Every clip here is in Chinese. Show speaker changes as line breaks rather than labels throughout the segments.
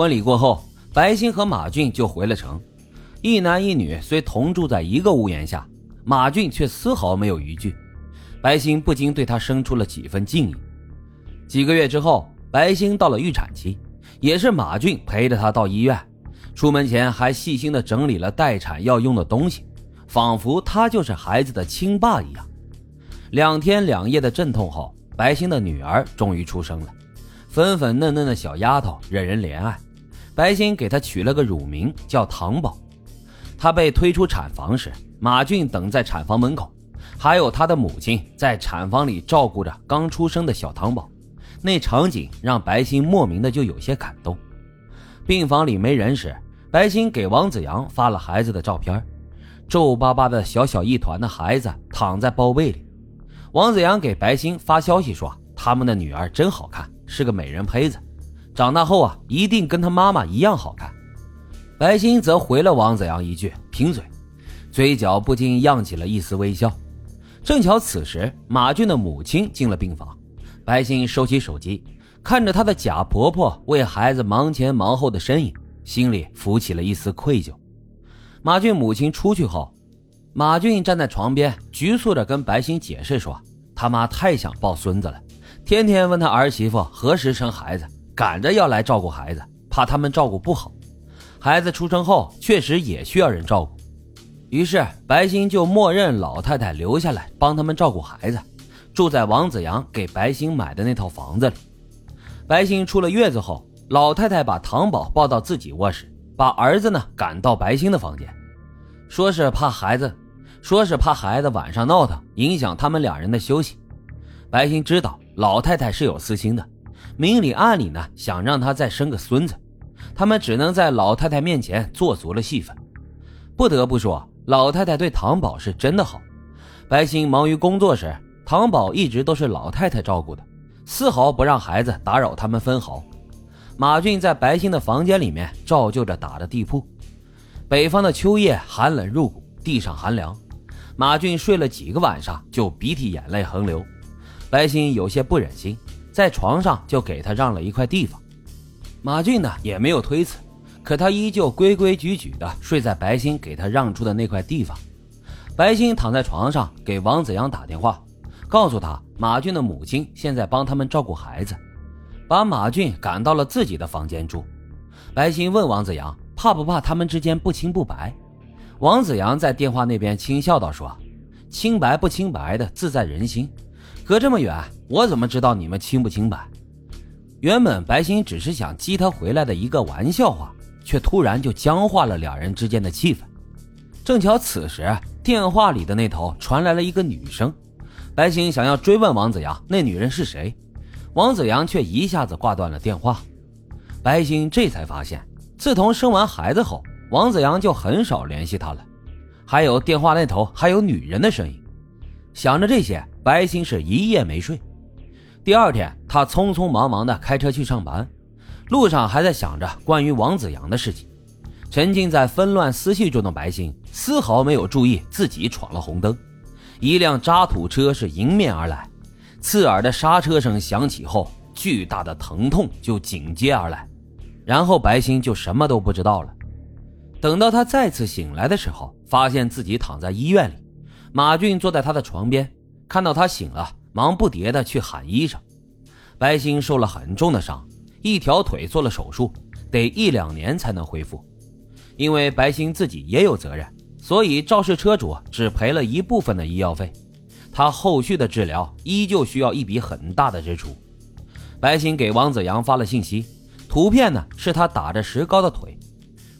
婚礼过后，白欣和马俊就回了城，一男一女虽同住在一个屋檐下，马俊却丝毫没有逾矩。白欣不禁对他生出了几分敬意。几个月之后，白欣到了预产期，也是马俊陪着她到医院。出门前还细心的整理了待产要用的东西，仿佛他就是孩子的亲爸一样。两天两夜的阵痛后，白欣的女儿终于出生了，粉粉嫩嫩的小丫头惹人怜爱。白欣给他取了个乳名叫糖宝。他被推出产房时，马俊等在产房门口，还有他的母亲在产房里照顾着刚出生的小糖宝。那场景让白欣莫名的就有些感动。病房里没人时，白欣给王子阳发了孩子的照片，皱巴巴的小小一团的孩子躺在包被里。王子阳给白欣发消息说：“他们的女儿真好看，是个美人胚子，长大后啊一定跟他妈妈一样好看。”白欣则回了王子阳一句贫嘴，嘴角不禁漾起了一丝微笑。正巧此时马俊的母亲进了病房，白欣收起手机。看着她的假婆婆为孩子忙前忙后的身影，心里浮起了一丝愧疚。马俊母亲出去后，马俊站在床边，局促着跟白欣解释说：“他妈太想抱孙子了，天天问他儿媳妇何时生孩子，赶着要来照顾孩子，怕他们照顾不好。孩子出生后确实也需要人照顾，于是白欣就默认老太太留下来帮他们照顾孩子，住在王子阳给白欣买的那套房子里。”白欣出了月子后，老太太把糖宝抱到自己卧室，把儿子呢赶到白欣的房间，说是怕孩子，说是怕孩子晚上闹腾影响他们两人的休息。白欣知道老太太是有私心的，明里暗里呢想让他再生个孙子，他们只能在老太太面前做足了戏份。不得不说，老太太对糖宝是真的好。白欣忙于工作时，糖宝一直都是老太太照顾的。丝毫不让孩子打扰他们分毫。马俊在白欣的房间里面照旧着打着地铺。北方的秋夜寒冷入骨，地上寒凉。马俊睡了几个晚上就鼻涕眼泪横流。白欣有些不忍心，在床上就给他让了一块地方。马俊呢也没有推辞，可他依旧规规矩矩的睡在白欣给他让出的那块地方。白欣躺在床上给王子阳打电话。告诉他，马俊的母亲现在帮他们照顾孩子，把马俊赶到了自己的房间住。白欣问王子阳，怕不怕他们之间不清不白？王子阳在电话那边轻笑道：“说，清白不清白的自在人心，隔这么远，我怎么知道你们清不清白？”原本白欣只是想激他回来的一个玩笑话，却突然就僵化了两人之间的气氛。正巧此时，电话里的那头传来了一个女声。白欣想要追问王子阳那女人是谁，王子阳却一下子挂断了电话。白欣这才发现，自从生完孩子后，王子阳就很少联系她了。还有电话那头还有女人的声音。想着这些，白欣是一夜没睡。第二天，他匆匆忙忙地开车去上班，路上还在想着关于王子阳的事情。沉浸在纷乱思绪中的白欣，丝毫没有注意自己闯了红灯。一辆渣土车是迎面而来，刺耳的刹车声响起后，巨大的疼痛就紧接而来，然后白欣就什么都不知道了。等到他再次醒来的时候，发现自己躺在医院里，马俊坐在他的床边，看到他醒了，忙不迭的去喊医生。白欣受了很重的伤，一条腿做了手术，得一两年才能恢复，因为白欣自己也有责任。所以肇事车主只赔了一部分的医药费，他后续的治疗依旧需要一笔很大的支出。白欣给王子阳发了信息，图片呢是他打着石膏的腿。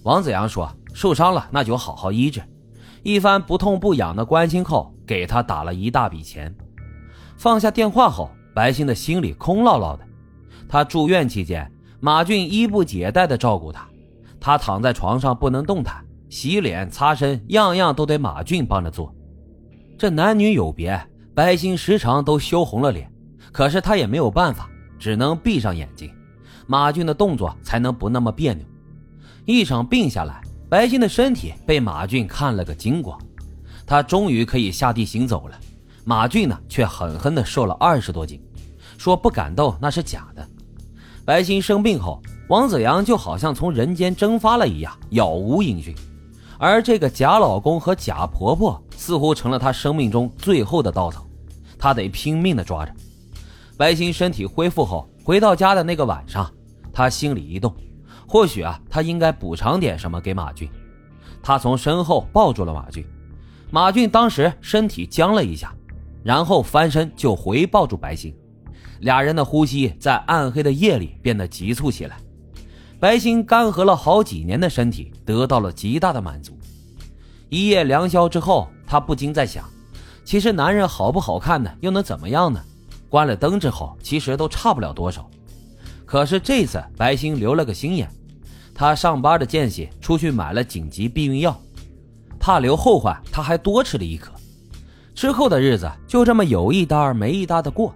王子阳说受伤了那就好好医治，一番不痛不痒的关心后，给他打了一大笔钱。放下电话后，白欣的心里空落落的。他住院期间，马俊衣不解带的照顾他，他躺在床上不能动弹。洗脸、擦身，样样都得马俊帮着做。这男女有别，白欣时常都羞红了脸，可是他也没有办法，只能闭上眼睛，马俊的动作才能不那么别扭。一场病下来，白欣的身体被马俊看了个精光，他终于可以下地行走了。马俊呢，却狠狠地瘦了二十多斤，说不敢动那是假的。白欣生病后，王子阳就好像从人间蒸发了一样，杳无音讯。而这个假老公和假婆婆似乎成了他生命中最后的稻草，他得拼命的抓着。白欣身体恢复后，回到家的那个晚上，他心里一动，或许啊，他应该补偿点什么给马俊。他从身后抱住了马俊，马俊当时身体僵了一下，然后翻身就回抱住白星，俩人的呼吸在暗黑的夜里变得急促起来。白星干涸了好几年的身体得到了极大的满足。一夜良宵之后，他不禁在想：其实男人好不好看呢，又能怎么样呢？关了灯之后，其实都差不了多少。可是这次白星留了个心眼，他上班的间隙出去买了紧急避孕药，怕留后患，他还多吃了一颗。之后的日子就这么有一搭没一搭的过。